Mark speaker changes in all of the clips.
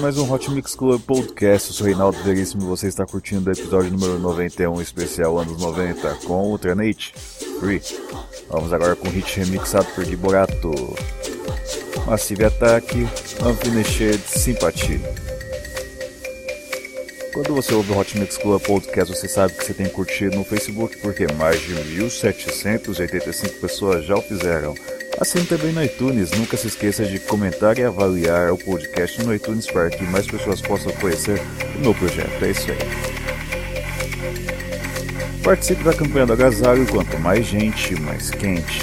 Speaker 1: mais um Hot Mix Club Podcast, eu sou Reinaldo Veríssimo e você está curtindo o episódio número 91 especial anos 90 com Ultranate Free. Vamos agora com o hit remixado por Gui Borato. Massive Attack, Unfinished Sympathy. Quando você ouve o Hot Mix Club Podcast, você sabe que você tem curtido no Facebook, porque mais de 1.785 pessoas já o fizeram. Assim também no iTunes, nunca se esqueça de comentar e avaliar o podcast no iTunes para que mais pessoas possam conhecer o meu projeto. É isso aí. Participe da campanha do agasalho, quanto mais gente, mais quente.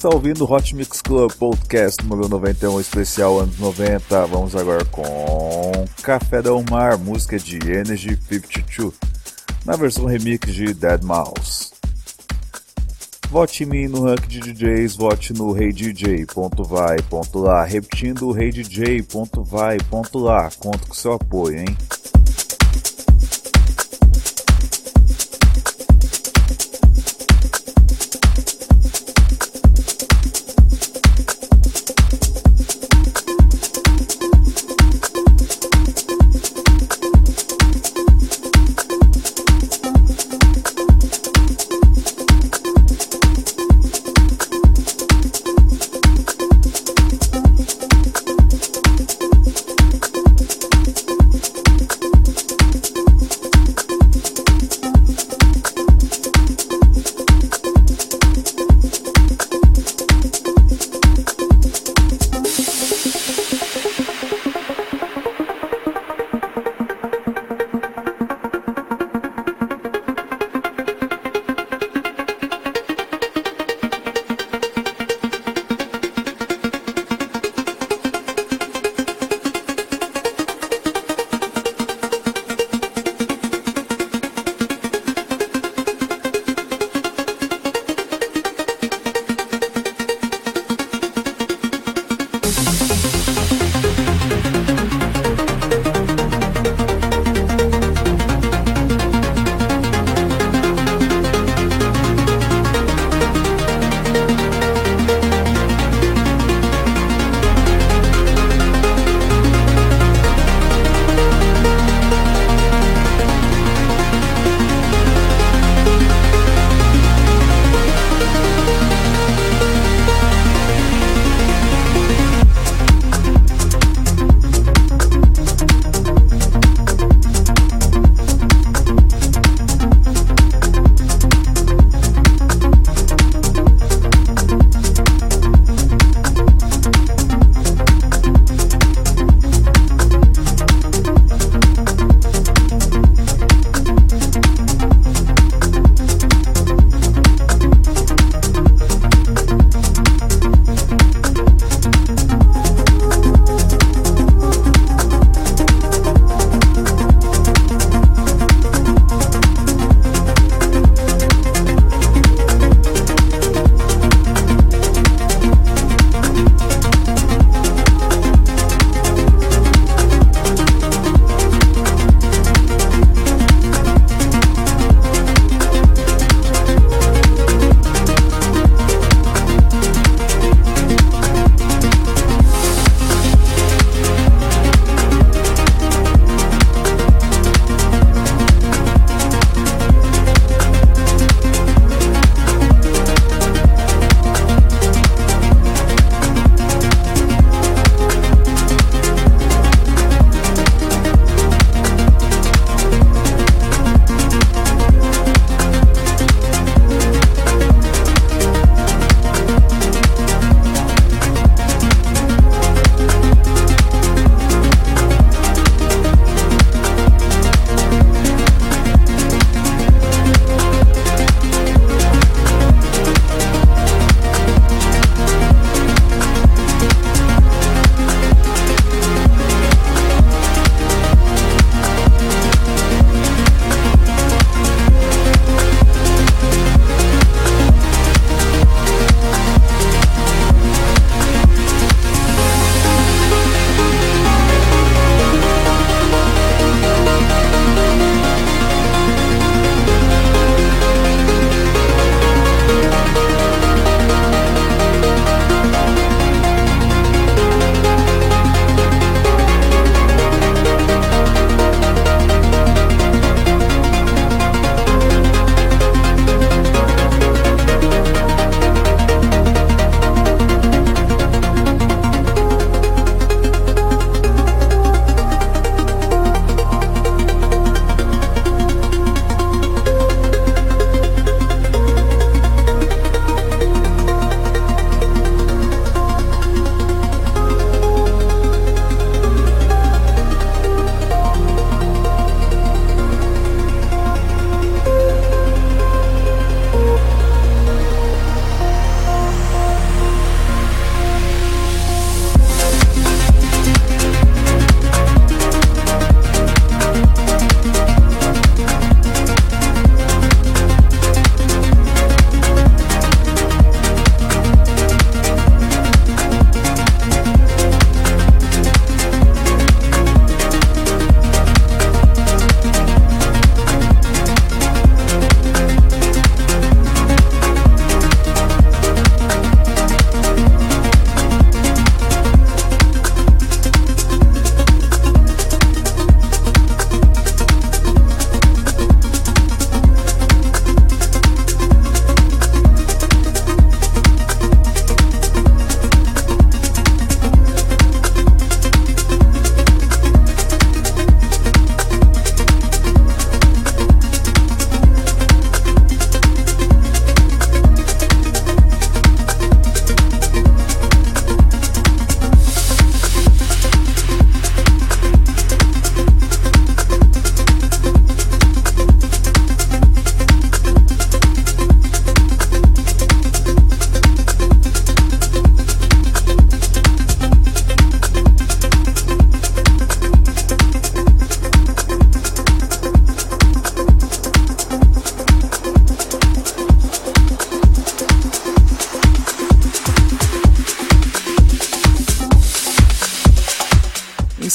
Speaker 1: Está ouvindo o Hot Mix Club Podcast número 91 especial anos 90. Vamos agora com Café Del Mar, música de Energy 52, na versão remix de Dead Mouse. Vote em mim no rank de DJs, vote no reidj.vai.lá. Repetindo, reidj.vai.lá. Conto com seu apoio, hein?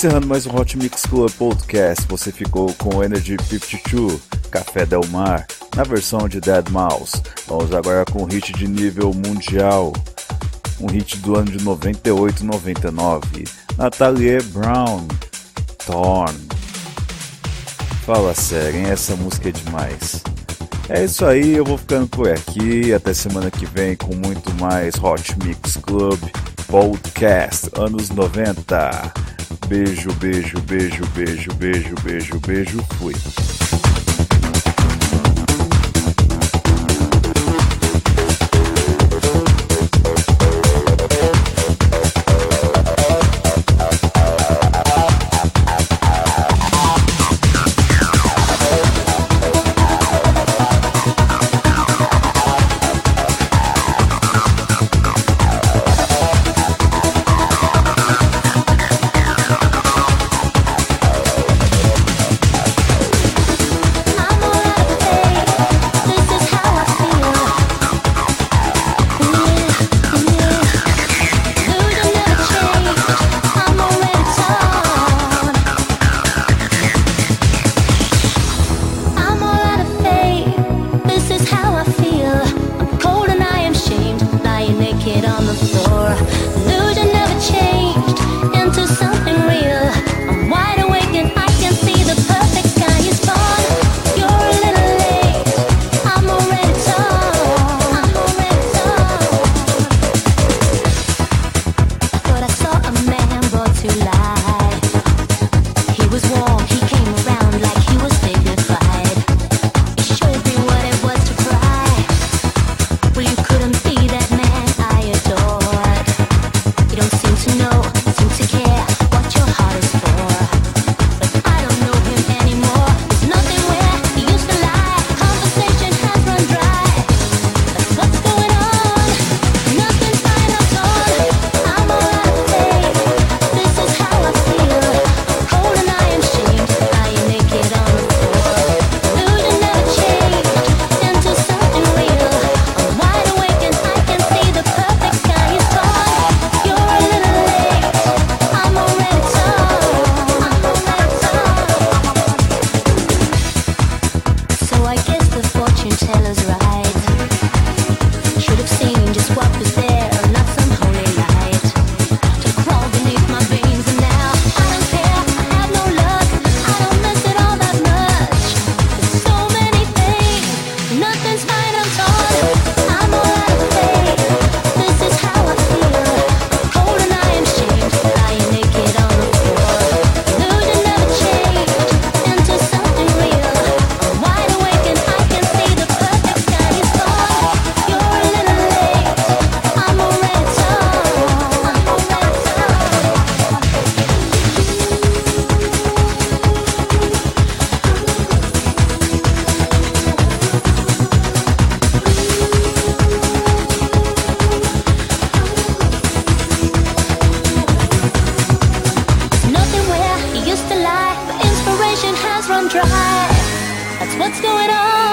Speaker 2: Encerrando mais um Hot Mix Club Podcast, você ficou com Energy 52, Café Del Mar, na versão de Dead Mouse. Vamos agora com um hit de nível mundial, um hit do ano de 98-99, Natalie Brown, Torn. Fala sério, hein? essa música é demais. É isso aí, eu vou ficando por aqui. Até semana que vem com muito mais Hot Mix Club Podcast anos 90. Beijo, beijo, beijo, beijo, beijo, beijo, beijo. Fui. What's going on?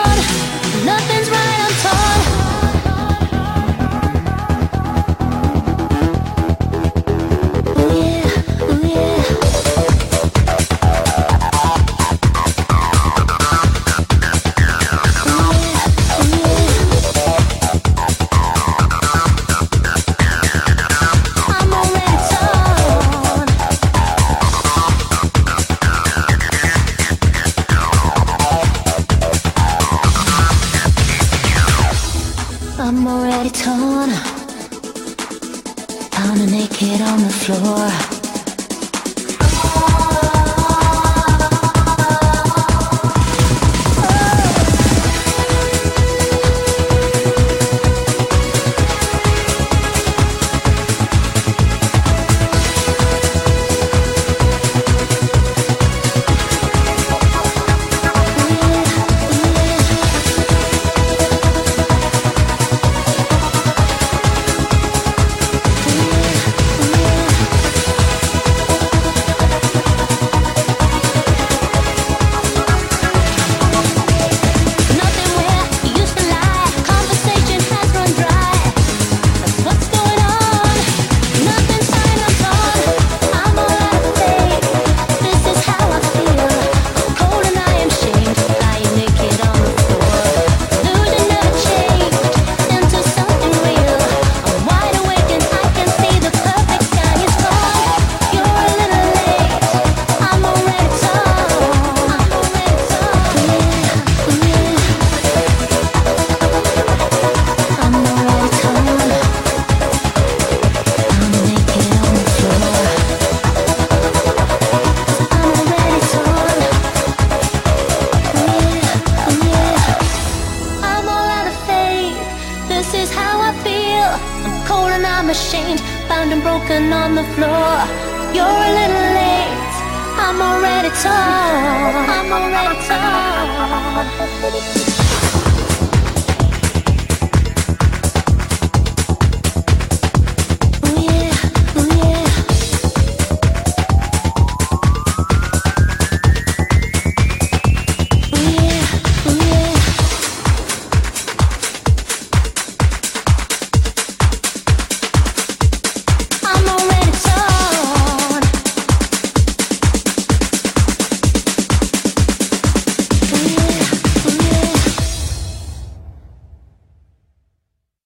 Speaker 2: Already. I'm already torn.